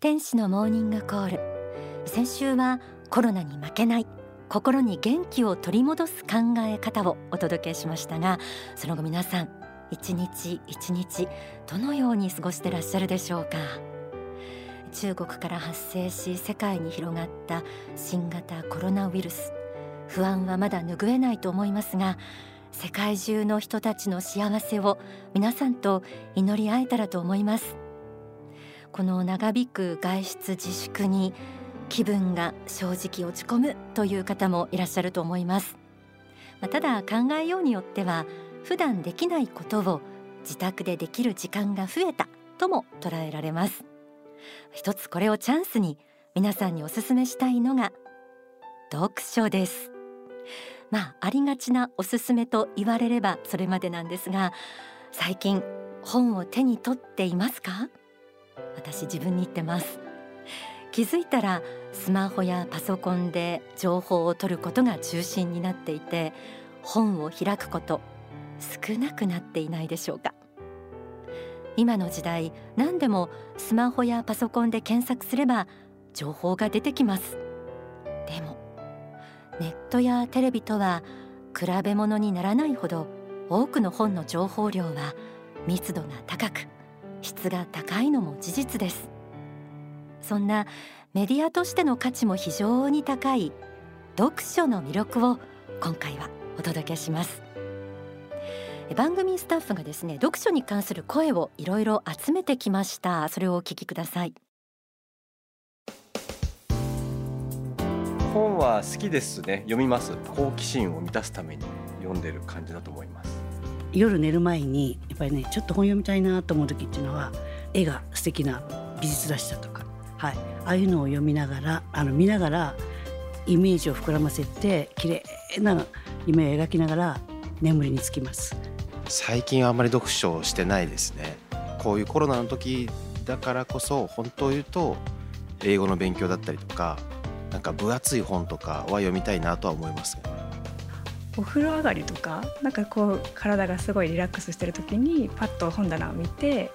天使のモーニングコール。先週はコロナに負けない心に元気を取り戻す考え方をお届けしましたがその後皆さん一日一日どのように過ごしてらっしゃるでしょうか？中国から発生し世界に広がった新型コロナウイルス。不安はまだ拭えないと思いますが世界中の人たちの幸せを皆さんと祈り合えたらと思います。この長引く外出自粛に気分が正直落ち込むという方もいらっしゃると思います、まあ、ただ考えようによっては普段できないことを自宅でできる時間が増えたとも捉えられます。一つこれをチャンスに皆さんにお勧めしたいのが読書です。まあありがちなおすすめと言われればそれまでなんですが最近本を手に取っていますか？私自分に言ってます。気づいたらスマホやパソコンで情報を取ることが中心になっていて本を開くこと少なくなっていないでしょうか。今の時代何でもスマホやパソコンで検索すれば情報が出てきます。でもネットやテレビとは比べ物にならないほど多くの本の情報量は密度が高く質が高いのも事実です。そんなメディアとしての価値も非常に高い読書の魅力を今回はお届けします。番組スタッフがですね読書に関する声をいろいろ集めてきました。それをお聞きください。本は好きですね。読みます。好奇心を満たすために読んでる感じだと思います。夜寝る前にやっぱりねちょっと本読みたいなと思う時っていうのは絵が素敵な美術雑誌だとか、はい、ああいうのを読みながらあの見ながらイメージを膨らませて綺麗な夢を描きながら眠りにつきます。最近はあんまり読書をしてないですね。こういうコロナの時だからこそ本当言うと英語の勉強だったりとかなんか分厚い本とかは読みたいなとは思います、お風呂上がりとかなんかこう体がすごいリラックスしてる時にパッと本棚を見て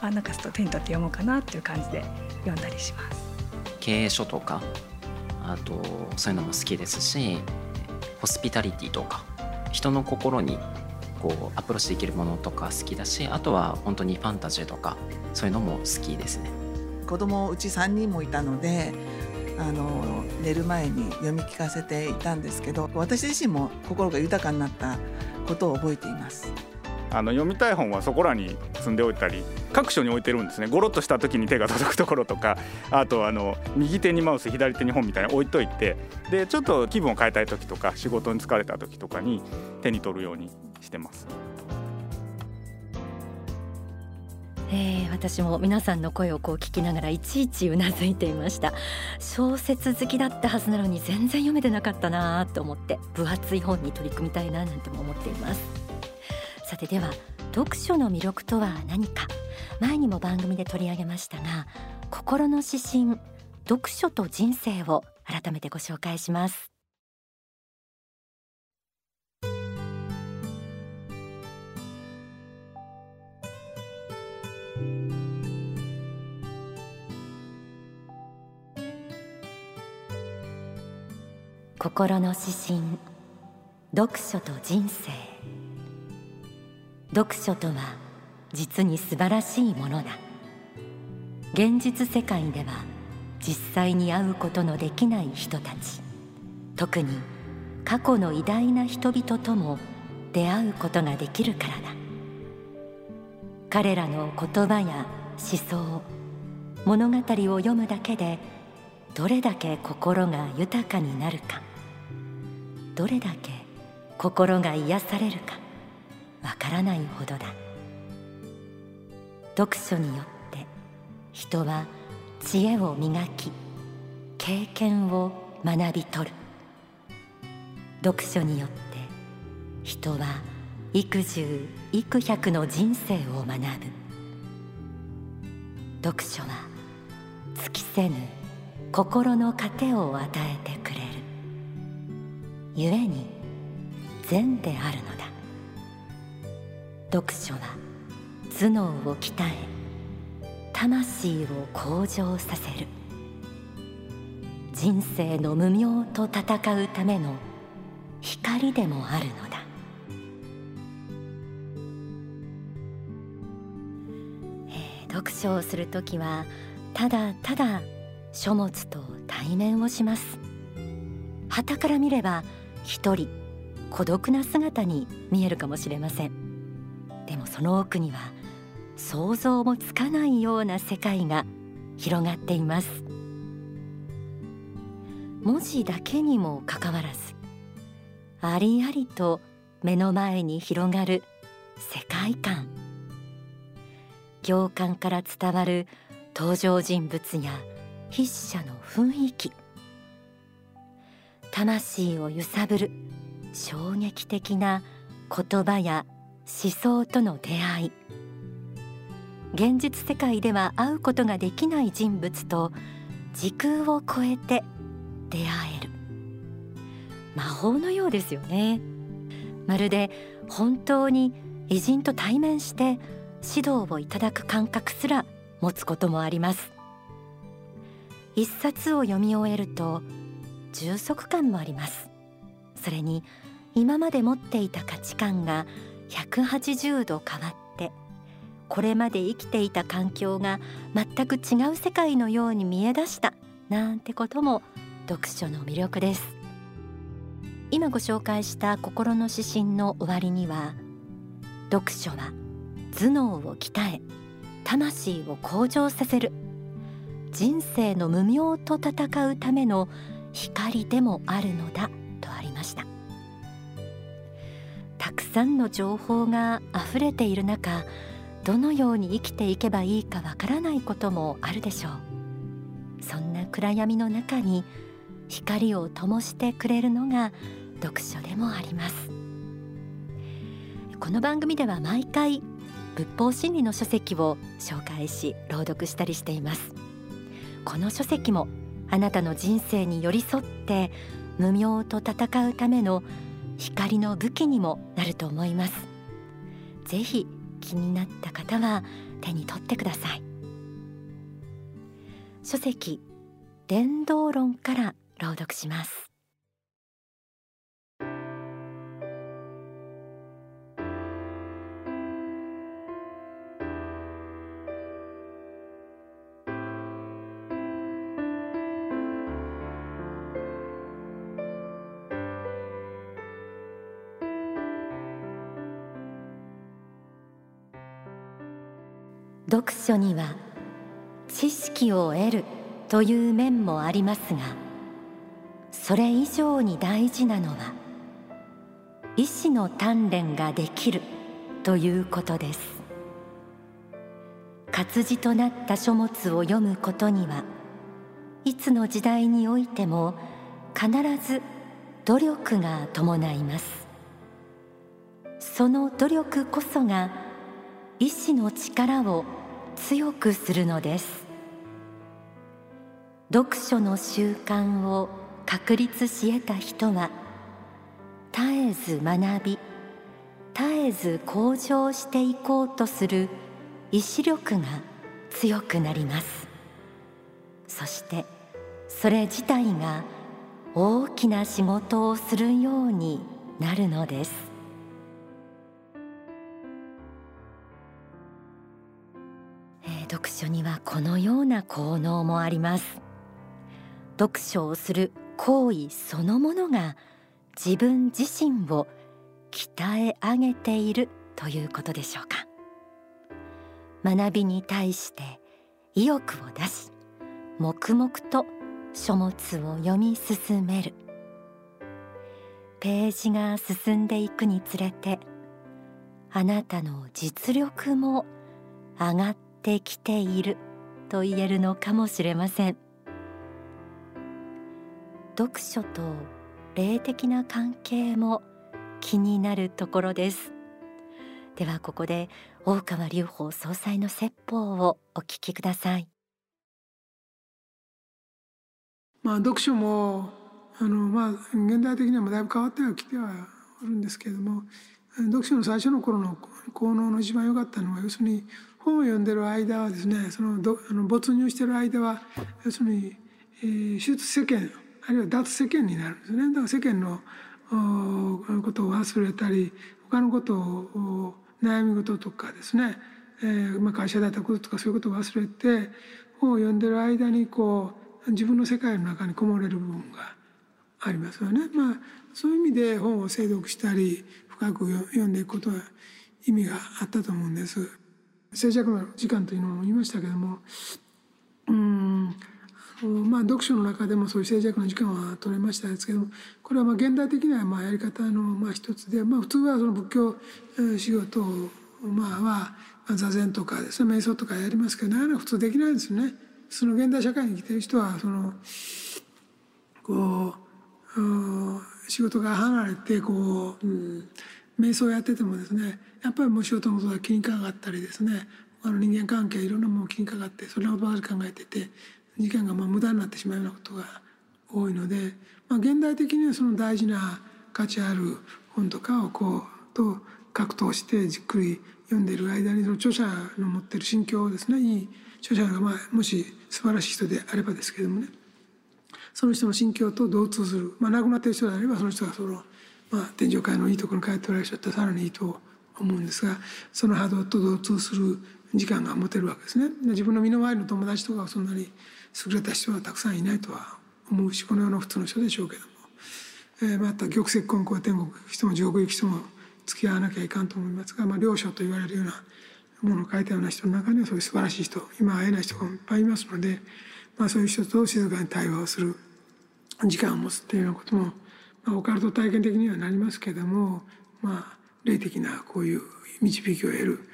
あなんかちょっと手に取って読もうかなっていう感じで読んだりします。経営書とかあとそういうのも好きですしホスピタリティとか人の心にこうアプローチできるものとか好きだしあとは本当にファンタジーとかそういうのも好きですね。子供うち3人もいたのであの寝る前に読み聞かせていたんですけど私自身も心が豊かになったことを覚えていますあの読みたい本はそこらに積んでおいたり各所に置いてるんですねゴロッとした時に手が届くところとかあとあの右手にマウス左手に本みたいに置いといてでちょっと気分を変えたい時とか仕事に疲れた時とかに手に取るようにしてます。えー、私も皆さんの声をこう聞きながらいちいちうなずいていました。小説好きだったはずなのに全然読めてなかったなと思って分厚い本に取り組みたいななんても思っています。さてでは読書の魅力とは何か。前にも番組で取り上げましたが心の指針読書と人生を改めてご紹介します。心の指針。読書と人生。読書とは実に素晴らしいものだ。現実世界では実際に会うことのできない人たち。特に過去の偉大な人々とも出会うことができるからだ。彼らの言葉や思想物語を読むだけでどれだけ心が豊かになるか。どれだけ心が癒されるかわからないほどだ。読書によって人は知恵を磨き経験を学び取る。読書によって人は幾十幾百の人生を学ぶ。読書は尽きせぬ心の糧を与えてゆえに善であるのだ。読書は頭脳を鍛え魂を向上させる。人生の無明と戦うための光でもあるのだ。読書をするときはただただ書物と対面をします。旗から見れば一人孤独な姿に見えるかもしれません。でもその奥には想像もつかないような世界が広がっています。文字だけにもかかわらずありありと目の前に広がる世界観。行間から伝わる登場人物や筆者の雰囲気。魂を揺さぶる衝撃的な言葉や思想との出会い。現実世界では会うことができない人物と時空を超えて出会える。魔法のようですよね。まるで本当に偉人と対面して指導をいただく感覚すら持つこともあります。一冊を読み終えると充足感もあります。それに今まで持っていた価値観が180度変わってこれまで生きていた環境が全く違う世界のように見え出したなんてことも読書の魅力です。今ご紹介した心の指針の終わりには読書は頭脳を鍛え魂を向上させる人生の無明と戦うための光でもあるのだとありました。たくさんの情報があふれている中どのように生きていけばいいかわからないこともあるでしょう。そんな暗闇の中に光を灯してくれるのが読書でもあります。この番組では毎回仏法真理の書籍を紹介し朗読したりしています。この書籍もあなたの人生に寄り添って無明と戦うための光の武器にもなると思います。ぜひ気になった方は手に取ってください。書籍伝道論から朗読します。読書には知識を得るという面もありますがそれ以上に大事なのは意志の鍛錬ができるということです。活字となった書物を読むことにはいつの時代においても必ず努力が伴います。その努力こそが意志の力を強くするのです。読書の習慣を確立し得た人は絶えず学び絶えず向上していこうとする意志力が強くなります。そしてそれ自体が大きな仕事をするようになるのです。書にはこのような効能もあります。読書をする行為そのものが自分自身を鍛え上げているということでしょうか。学びに対して意欲を出し黙々と書物を読み進める。ページが進んでいくにつれてあなたの実力も上がってきていると言えるのかもしれません。読書と霊的な関係も気になるところです。ではここで大川隆法総裁の説法をお聞きください。まあ読書もあのまあ現代的にはだいぶ変わってはきてはおるんですけれども読書の最初の頃の効能の一番良かったのは要するに本を読んでる間はですねそのどあの没入してる間は要するに、えー、出世間あるいは脱世間になるんですねだから世間のことを忘れたり他のことを悩み事とかですね、えーまあ、会社だったこととかそういうことを忘れて本を読んでる間にこう自分の世界の中にこもれる部分がありますよね。まあ、そういう意味で本を精読したり深く読んでいくことは意味があったと思うんです。静寂の時間というのも言いましたけどもうんまあ読書の中でもそういう静寂の時間は取れましたですけどもこれはまあ現代的なまあやり方のまあ一つで、まあ、普通はその仏教仕事まあは座禅とかですね瞑想とかやりますけどなかなか普通できないんですよね。その現代社会に生きてる人はそのこう仕事が離れてこう、うん、瞑想やっててもですねやっぱりもう仕事のことが気にかかったりですねあの人間関係いろんなもの気にかかってそれのことばかり考えてて時間がまあ無駄になってしまうようなことが多いので、まあ、現代的にはその大事な価値ある本とかをこうと格闘してじっくり読んでいる間にその著者の持ってる心境をですねいい著者がまあもし素晴らしい人であればですけどもねその人の心境と同通する、まあ、亡くなってる人であればその人がその、まあ、天上界のいいところに帰っておられる人ったらさらにいいと思うんですがその波動と同通する時間が持てるわけですね。自分の身の回りの友達とかはそんなに優れた人はたくさんいないとは思うしこの世の普通の人でしょうけども、えー、また玉石混交天国人も地獄行く人も付き合わなきゃいかんと思いますが、まあ、良書と言われるようなものを書いたような人の中にはそういう素晴らしい人今会えない人がいっぱいいますので、まあ、そういう人と静かに対話をする時間を持つっていうようなことも、まあ、オカルト体験的にはなりますけれども、まあ、霊的なこういう導きを得る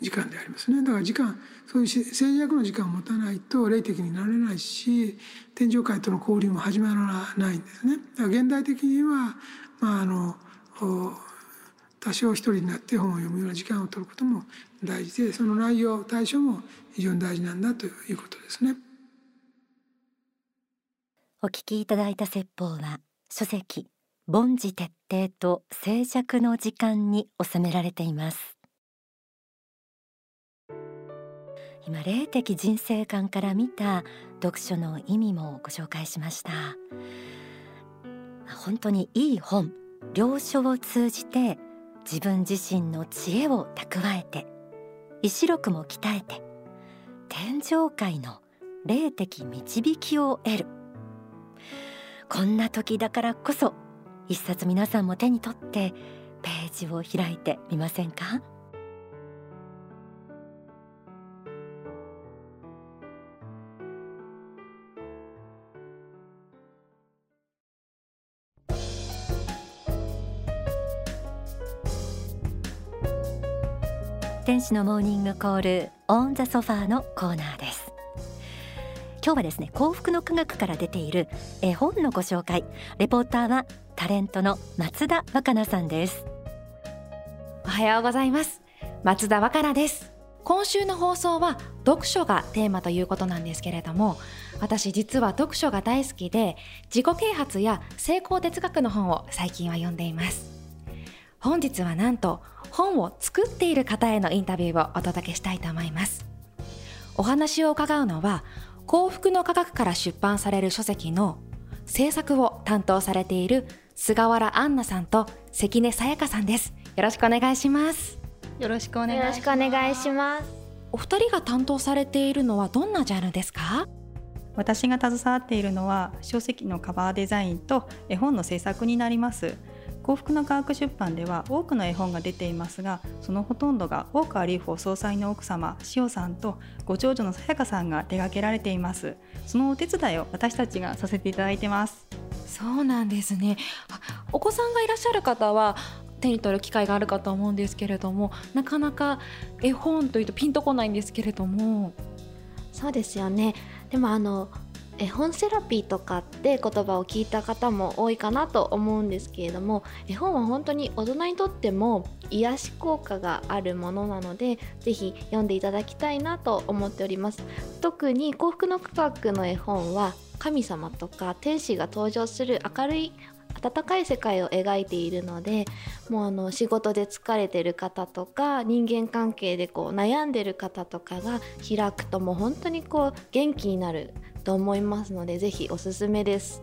時間でありますね。だから時間そういう静寂の時間を持たないと霊的になれないし天上界との交流も始まらないんですね。だから現代的には、まあ、あの多少一人になって本を読むような時間を取ることも大事でその内容対象も非常に大事なんだということですね。お聞きいただいた説法は書籍凡事徹底と静寂の時間に収められています。今霊的人生観から見た読書の意味もご紹介しました。本当にいい本良書を通じて自分自身の知恵を蓄えて意志力も鍛えて天上界の霊的導きを得る。こんな時だからこそ一冊皆さんも手に取ってページを開いてみませんか？天使のモーニングコール on the sofa のコーナーです。今日はですね幸福の科学から出ている絵本のご紹介。レポーターはタレントの松田若菜さんです。おはようございます。松田若菜です。今週の放送は読書がテーマということなんですけれども私実は読書が大好きで自己啓発や成功哲学の本を最近は読んでいます。本日はなんと本を作っている方へのインタビューをお届けしたいと思います。お話を伺うのは幸福の科学から出版される書籍の制作を担当されている菅原杏奈さんと関根さやかさんです。よろしくお願いします。よろしくお願いします。お二人が担当されているのはどんなジャンルですか？私が携わっているのは書籍のカバーデザインと絵本の制作になります幸福の科学出版では多くの絵本が出ていますがそのほとんどが大川隆法総裁の奥様塩さんとご長女のさやかさんが手掛けられています。そのお手伝いを私たちがさせていただいてます。そうなんですね。お子さんがいらっしゃる方は手に取る機会があるかと思うんですけれどもなかなか絵本というとピンとこないんですけれども。そうですよね。でもあの絵本セラピーとかって言葉を聞いた方も多いかなと思うんですけれども絵本は本当に大人にとっても癒し効果があるものなので是非読んでいただきたいなと思っております。特に幸福の科学の絵本は神様とか天使が登場する明るい温かい世界を描いているのでもうあの仕事で疲れてる方とか人間関係でこう悩んでる方とかが開くともう本当にこう元気になると思いますのでぜひおすすめです。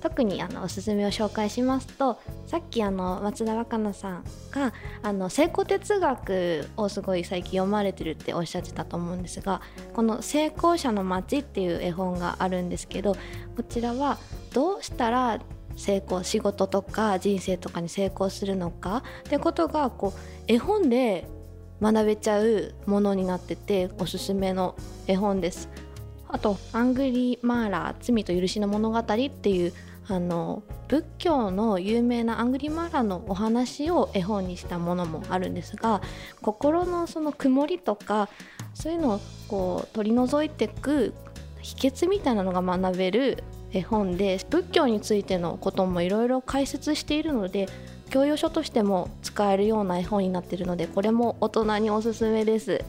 特にあのおすすめを紹介しますとさっきあの松田若菜さんがあの成功哲学をすごい最近読まれてるっておっしゃってたと思うんですがこの「成功者の街」っていう絵本があるんですけどこちらはどうしたら成功仕事とか人生とかに成功するのかってことがこう絵本で学べちゃうものになってておすすめの絵本です。あと「アングリー・マーラー罪と許しの物語」っていうあの仏教の有名なアングリーマーラーのお話を絵本にしたものもあるんですが心のその曇りとかそういうのをこう取り除いていく秘訣みたいなのが学べる絵本で仏教についてのこともいろいろ解説しているので教養書としても使えるような絵本になっているのでこれも大人におすすめです。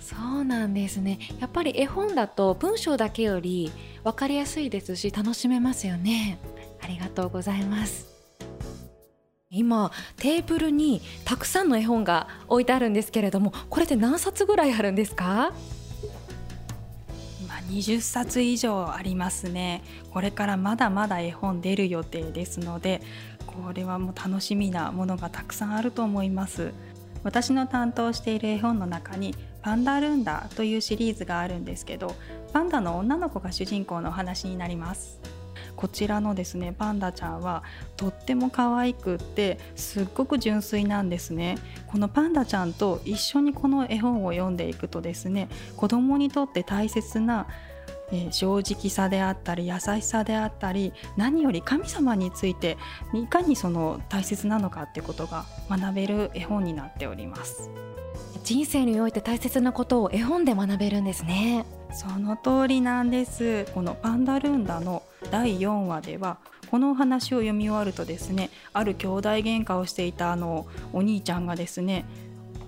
そうなんですね。やっぱり絵本だと文章だけより分かりやすいですし楽しめますよね。ありがとうございます。今テーブルにたくさんの絵本が置いてあるんですけれどもこれって何冊ぐらいあるんですか？今20冊以上ありますね。これからまだまだ絵本出る予定ですのでこれはもう楽しみなものがたくさんあると思います。私の担当している絵本の中にパンダルンダというシリーズがあるんですけどパンダの女の子が主人公の話になります。こちらのですねパンダちゃんはとっても可愛くってすっごく純粋なんですね。このパンダちゃんと一緒にこの絵本を読んでいくとですね子供にとって大切な、正直さであったり優しさであったり何より神様についていかにその大切なのかってことが学べる絵本になっております。人生において大切なことを絵本で学べるんですね。その通りなんです。このパンダルンダの第4話ではこのお話を読み終わるとですねある兄弟喧嘩をしていたあのお兄ちゃんがですね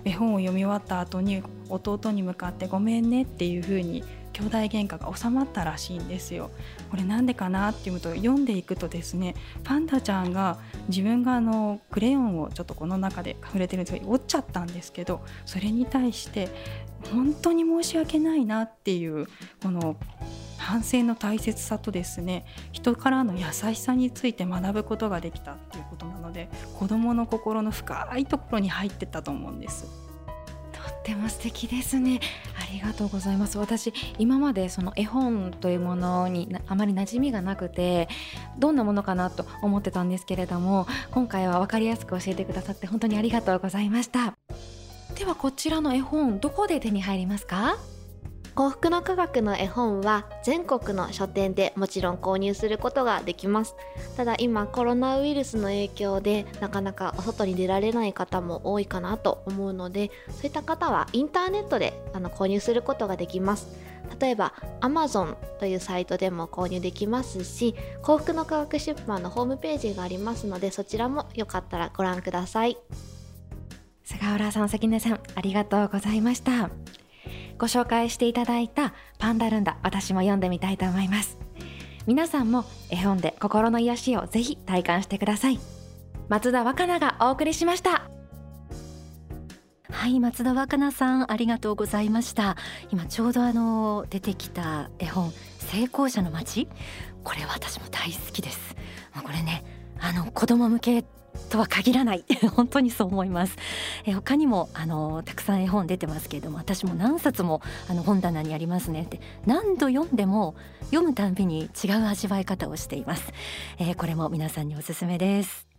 絵本を読み終わった後に弟に向かって「ごめんね」っていう風に兄弟喧嘩が収まったらしいんですよ。これなんでかなっていうと読んでいくとですねパンダちゃんが自分があのクレヨンをちょっとこの中で触れてるんですけど折っちゃったんですけどそれに対して本当に申し訳ないなっていうこの反省の大切さとですね人からの優しさについて学ぶことができたっていうことなので子どもの心の深いところに入ってたと思うんです。とっても素敵ですねりがとうございます。私今までその絵本というものにあまり馴染みがなくてどんなものかなと思ってたんですけれども今回は分かりやすく教えてくださって本当にありがとうございました。ではこちらの絵本どこで手に入りますか？幸福の科学の絵本は全国の書店でもちろん購入することができます。ただ今コロナウイルスの影響でなかなかお外に出られない方も多いかなと思うのでそういった方はインターネットであの購入することができます。例えば Amazon というサイトでも購入できますし幸福の科学出版のホームページがありますのでそちらもよかったらご覧ください。菅原さん関根さんありがとうございました。ご紹介していただいたパンダルンダ私も読んでみたいと思います。皆さんも絵本で心の癒しをぜひ体感してください。松田若菜がお送りしました。はい松田若菜さんありがとうございました。今ちょうどあの出てきた絵本成功者の街？これ私も大好きです。これねあの子供向けとは限らない。本当にそう思います。え他にもあのたくさん絵本出てますけれども私も何冊もあの本棚にありますね。って何度読んでも読むたんびに違う味わい方をしています、えー、これも皆さんにおすすめです。